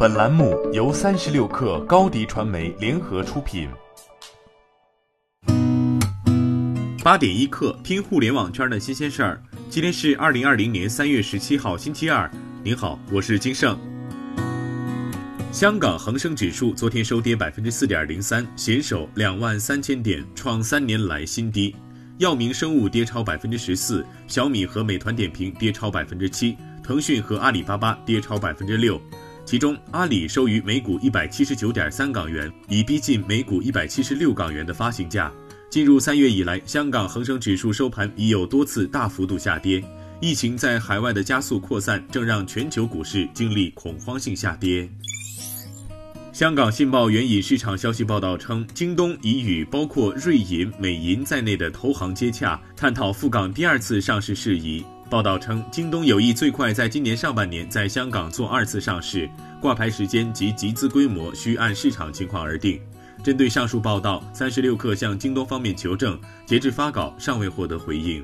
本栏目由三十六氪高低传媒联合出品。八点一刻，听互联网圈的新鲜事儿。今天是二零二零年三月十七号，星期二。您好，我是金盛。香港恒生指数昨天收跌百分之四点零三，险守两万三千点，创三年来新低。药明生物跌超百分之十四，小米和美团点评跌超百分之七，腾讯和阿里巴巴跌超百分之六。其中，阿里收于每股一百七十九点三港元，已逼近每股一百七十六港元的发行价。进入三月以来，香港恒生指数收盘已有多次大幅度下跌，疫情在海外的加速扩散，正让全球股市经历恐慌性下跌。香港信报援引市场消息报道称，京东已与包括瑞银、美银在内的投行接洽，探讨赴港第二次上市事宜。报道称，京东有意最快在今年上半年在香港做二次上市，挂牌时间及集资规模需按市场情况而定。针对上述报道，三十六氪向京东方面求证，截至发稿尚未获得回应。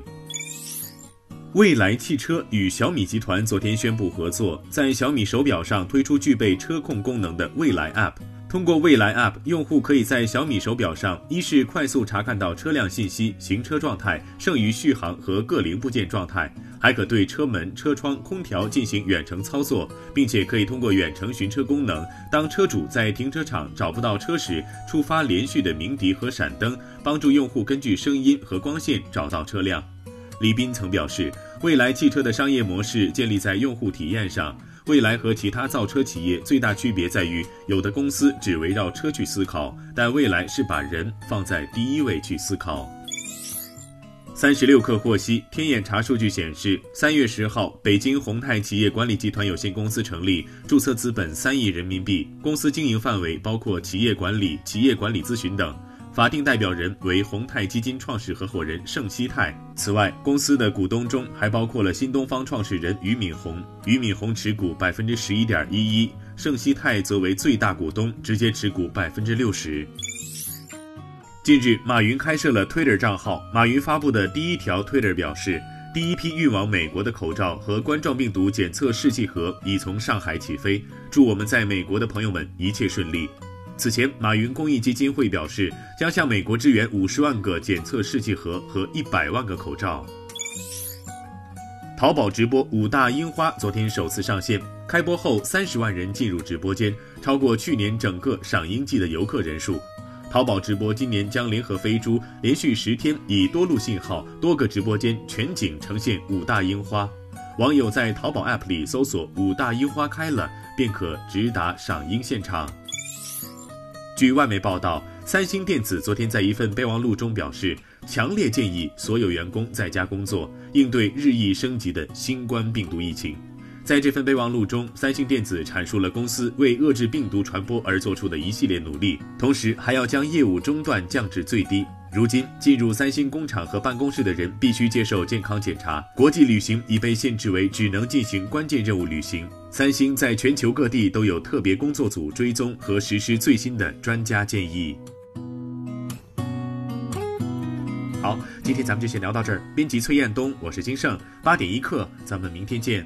蔚来汽车与小米集团昨天宣布合作，在小米手表上推出具备车控功能的蔚来 App。通过蔚来 App，用户可以在小米手表上，一是快速查看到车辆信息、行车状态、剩余续航和各零部件状态，还可对车门、车窗、空调进行远程操作，并且可以通过远程寻车功能，当车主在停车场找不到车时，触发连续的鸣笛和闪灯，帮助用户根据声音和光线找到车辆。李斌曾表示，蔚来汽车的商业模式建立在用户体验上。蔚来和其他造车企业最大区别在于，有的公司只围绕车去思考，但蔚来是把人放在第一位去思考。三十六氪获悉，天眼查数据显示，三月十号，北京宏泰企业管理集团有限公司成立，注册资本三亿人民币，公司经营范围包括企业管理、企业管理咨询等。法定代表人为宏泰基金创始合伙人盛希泰。此外，公司的股东中还包括了新东方创始人俞敏洪，俞敏洪持股百分之十一点一一，盛希泰则为最大股东，直接持股百分之六十。近日，马云开设了 Twitter 账号。马云发布的第一条 Twitter 表示，第一批运往美国的口罩和冠状病毒检测试剂盒已从上海起飞，祝我们在美国的朋友们一切顺利。此前，马云公益基金会表示，将向美国支援五十万个检测试剂盒和一百万个口罩。淘宝直播五大樱花昨天首次上线，开播后三十万人进入直播间，超过去年整个赏樱季的游客人数。淘宝直播今年将联合飞猪，连续十天以多路信号、多个直播间全景呈现五大樱花。网友在淘宝 App 里搜索“五大樱花开了”，便可直达赏樱现场。据外媒报道，三星电子昨天在一份备忘录中表示，强烈建议所有员工在家工作，应对日益升级的新冠病毒疫情。在这份备忘录中，三星电子阐述了公司为遏制病毒传播而做出的一系列努力，同时还要将业务中断降至最低。如今，进入三星工厂和办公室的人必须接受健康检查，国际旅行已被限制为只能进行关键任务旅行。三星在全球各地都有特别工作组追踪和实施最新的专家建议。好，今天咱们就先聊到这儿。编辑崔彦东，我是金盛，八点一刻，咱们明天见。